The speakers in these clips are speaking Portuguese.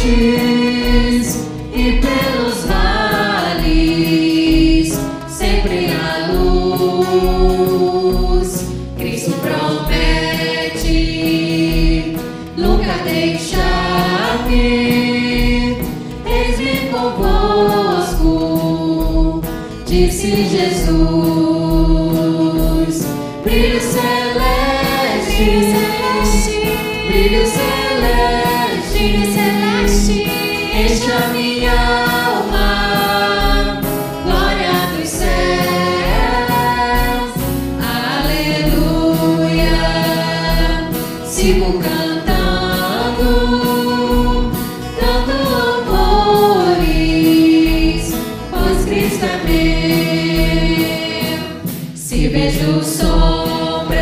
montes e pelos vales, sempre a luz. Cristo promete nunca deixar-me. Eis-me convosco, disse Jesus. Brilho celeste, brilho celeste, brilho celeste sombras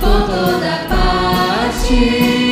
por toda parte,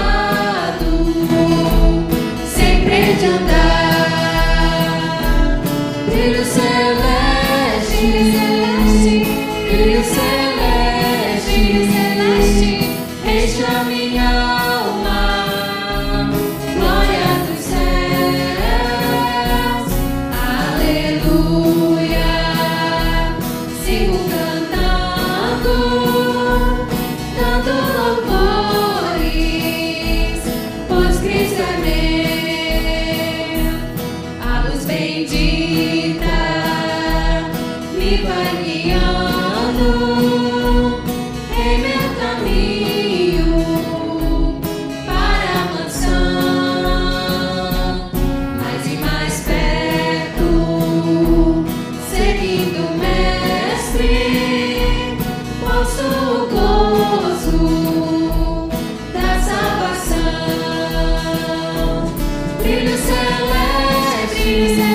bendito. Jesus.